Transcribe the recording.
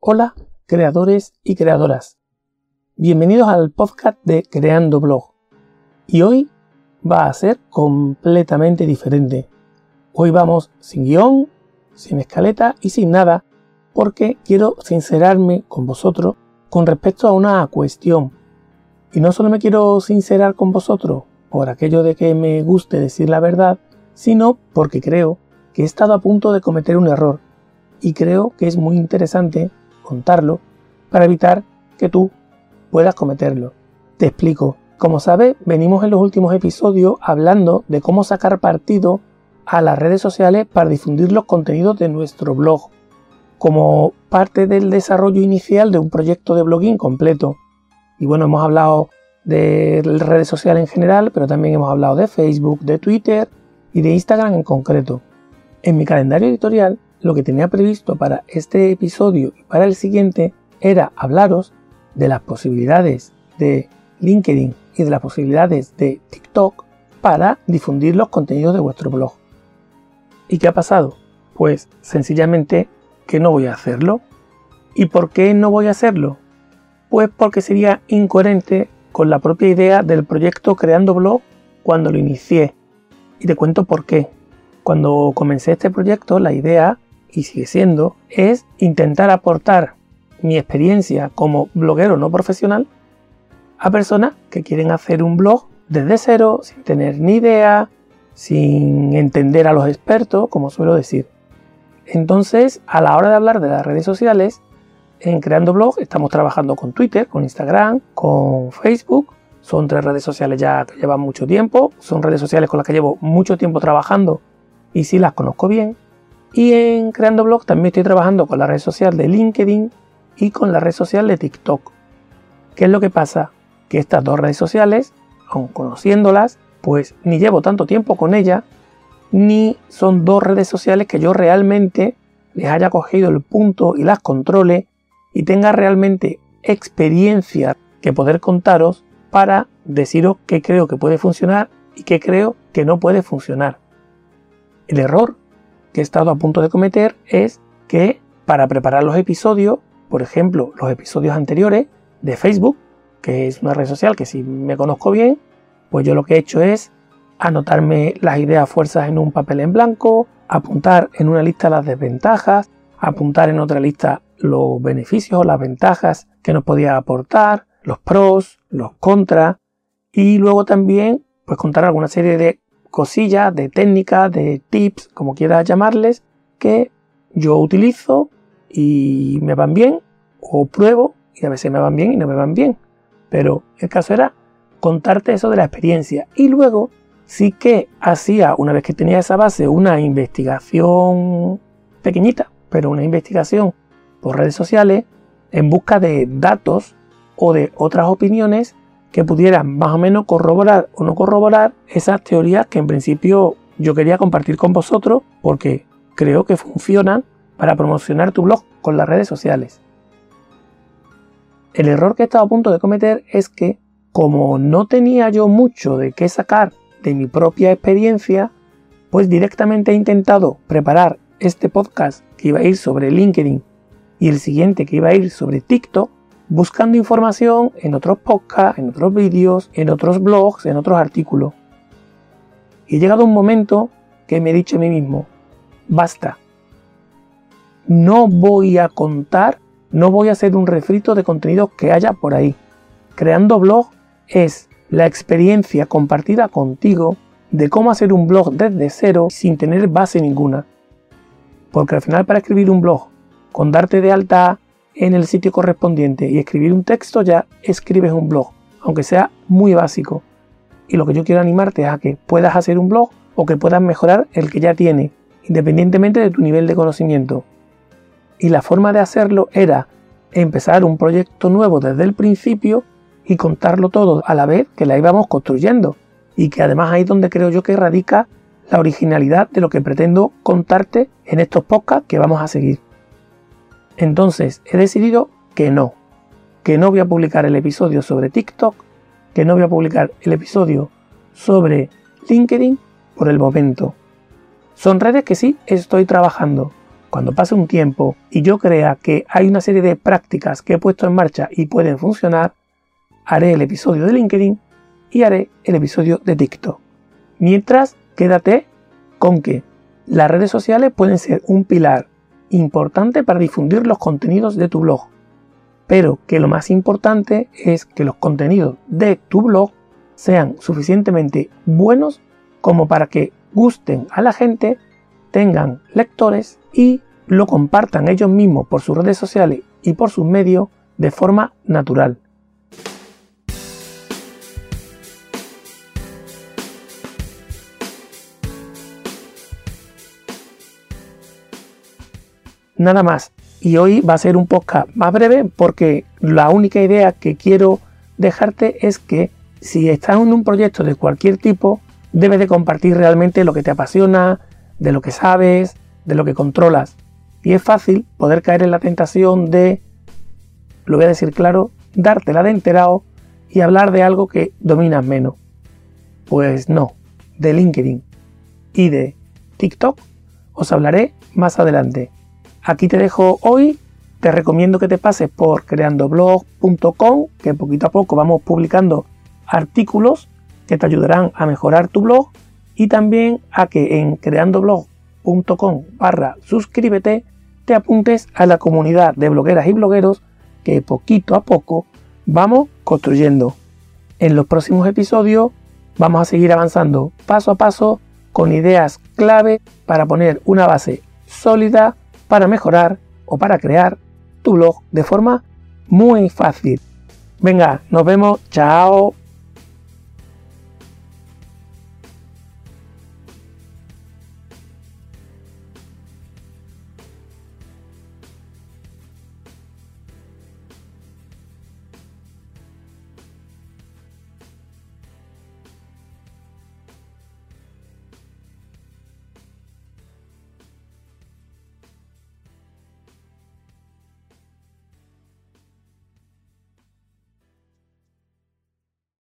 Hola, creadores y creadoras. Bienvenidos al podcast de Creando Blog. Y hoy va a ser completamente diferente. Hoy vamos sin guion, sin escaleta y sin nada, porque quiero sincerarme con vosotros con respecto a una cuestión. Y no solo me quiero sincerar con vosotros por aquello de que me guste decir la verdad, sino porque creo que he estado a punto de cometer un error. Y creo que es muy interesante contarlo para evitar que tú puedas cometerlo. Te explico. Como sabes, venimos en los últimos episodios hablando de cómo sacar partido a las redes sociales para difundir los contenidos de nuestro blog, como parte del desarrollo inicial de un proyecto de blogging completo. Y bueno, hemos hablado de redes sociales en general, pero también hemos hablado de Facebook, de Twitter y de Instagram en concreto. En mi calendario editorial lo que tenía previsto para este episodio y para el siguiente era hablaros de las posibilidades de LinkedIn y de las posibilidades de TikTok para difundir los contenidos de vuestro blog. ¿Y qué ha pasado? Pues sencillamente que no voy a hacerlo. ¿Y por qué no voy a hacerlo? Pues porque sería incoherente con la propia idea del proyecto Creando Blog cuando lo inicié. Y te cuento por qué. Cuando comencé este proyecto, la idea y sigue siendo, es intentar aportar mi experiencia como bloguero no profesional a personas que quieren hacer un blog desde cero, sin tener ni idea, sin entender a los expertos, como suelo decir. Entonces, a la hora de hablar de las redes sociales, en Creando Blog estamos trabajando con Twitter, con Instagram, con Facebook. Son tres redes sociales ya que llevan mucho tiempo. Son redes sociales con las que llevo mucho tiempo trabajando y sí las conozco bien. Y en Creando Blog también estoy trabajando con la red social de LinkedIn y con la red social de TikTok. ¿Qué es lo que pasa? Que estas dos redes sociales, aun conociéndolas, pues ni llevo tanto tiempo con ellas, ni son dos redes sociales que yo realmente les haya cogido el punto y las controle y tenga realmente experiencia que poder contaros para deciros qué creo que puede funcionar y qué creo que no puede funcionar. El error que he estado a punto de cometer es que para preparar los episodios, por ejemplo, los episodios anteriores de Facebook, que es una red social que si me conozco bien, pues yo lo que he hecho es anotarme las ideas fuerzas en un papel en blanco, apuntar en una lista las desventajas, apuntar en otra lista los beneficios o las ventajas que nos podía aportar, los pros, los contras y luego también pues contar alguna serie de cosillas, de técnicas, de tips, como quieras llamarles, que yo utilizo y me van bien, o pruebo y a veces me van bien y no me van bien. Pero el caso era contarte eso de la experiencia. Y luego sí que hacía, una vez que tenía esa base, una investigación pequeñita, pero una investigación por redes sociales en busca de datos o de otras opiniones que pudieran más o menos corroborar o no corroborar esas teorías que en principio yo quería compartir con vosotros porque creo que funcionan para promocionar tu blog con las redes sociales. El error que he estado a punto de cometer es que como no tenía yo mucho de qué sacar de mi propia experiencia, pues directamente he intentado preparar este podcast que iba a ir sobre LinkedIn y el siguiente que iba a ir sobre TikTok buscando información en otros podcasts, en otros vídeos, en otros blogs, en otros artículos. Y he llegado un momento que me he dicho a mí mismo, basta. No voy a contar, no voy a hacer un refrito de contenidos que haya por ahí. Creando blog es la experiencia compartida contigo de cómo hacer un blog desde cero sin tener base ninguna. Porque al final para escribir un blog, con darte de alta en el sitio correspondiente y escribir un texto, ya escribes un blog, aunque sea muy básico. Y lo que yo quiero animarte es a que puedas hacer un blog o que puedas mejorar el que ya tiene, independientemente de tu nivel de conocimiento. Y la forma de hacerlo era empezar un proyecto nuevo desde el principio y contarlo todo a la vez que la íbamos construyendo. Y que además ahí es donde creo yo que radica la originalidad de lo que pretendo contarte en estos podcasts que vamos a seguir. Entonces he decidido que no, que no voy a publicar el episodio sobre TikTok, que no voy a publicar el episodio sobre LinkedIn por el momento. Son redes que sí estoy trabajando, cuando pase un tiempo y yo crea que hay una serie de prácticas que he puesto en marcha y pueden funcionar, haré el episodio de LinkedIn y haré el episodio de TikTok. Mientras, quédate con que las redes sociales pueden ser un pilar importante para difundir los contenidos de tu blog, pero que lo más importante es que los contenidos de tu blog sean suficientemente buenos como para que gusten a la gente, tengan lectores y lo compartan ellos mismos por sus redes sociales y por sus medios de forma natural. Nada más. Y hoy va a ser un podcast más breve porque la única idea que quiero dejarte es que si estás en un proyecto de cualquier tipo, debes de compartir realmente lo que te apasiona, de lo que sabes, de lo que controlas. Y es fácil poder caer en la tentación de, lo voy a decir claro, dártela de enterado y hablar de algo que dominas menos. Pues no, de LinkedIn y de TikTok os hablaré más adelante. Aquí te dejo hoy. Te recomiendo que te pases por creandoblog.com, que poquito a poco vamos publicando artículos que te ayudarán a mejorar tu blog y también a que en creandoblog.com barra suscríbete te apuntes a la comunidad de blogueras y blogueros que poquito a poco vamos construyendo. En los próximos episodios vamos a seguir avanzando paso a paso con ideas clave para poner una base sólida para mejorar o para crear tu blog de forma muy fácil. Venga, nos vemos, chao.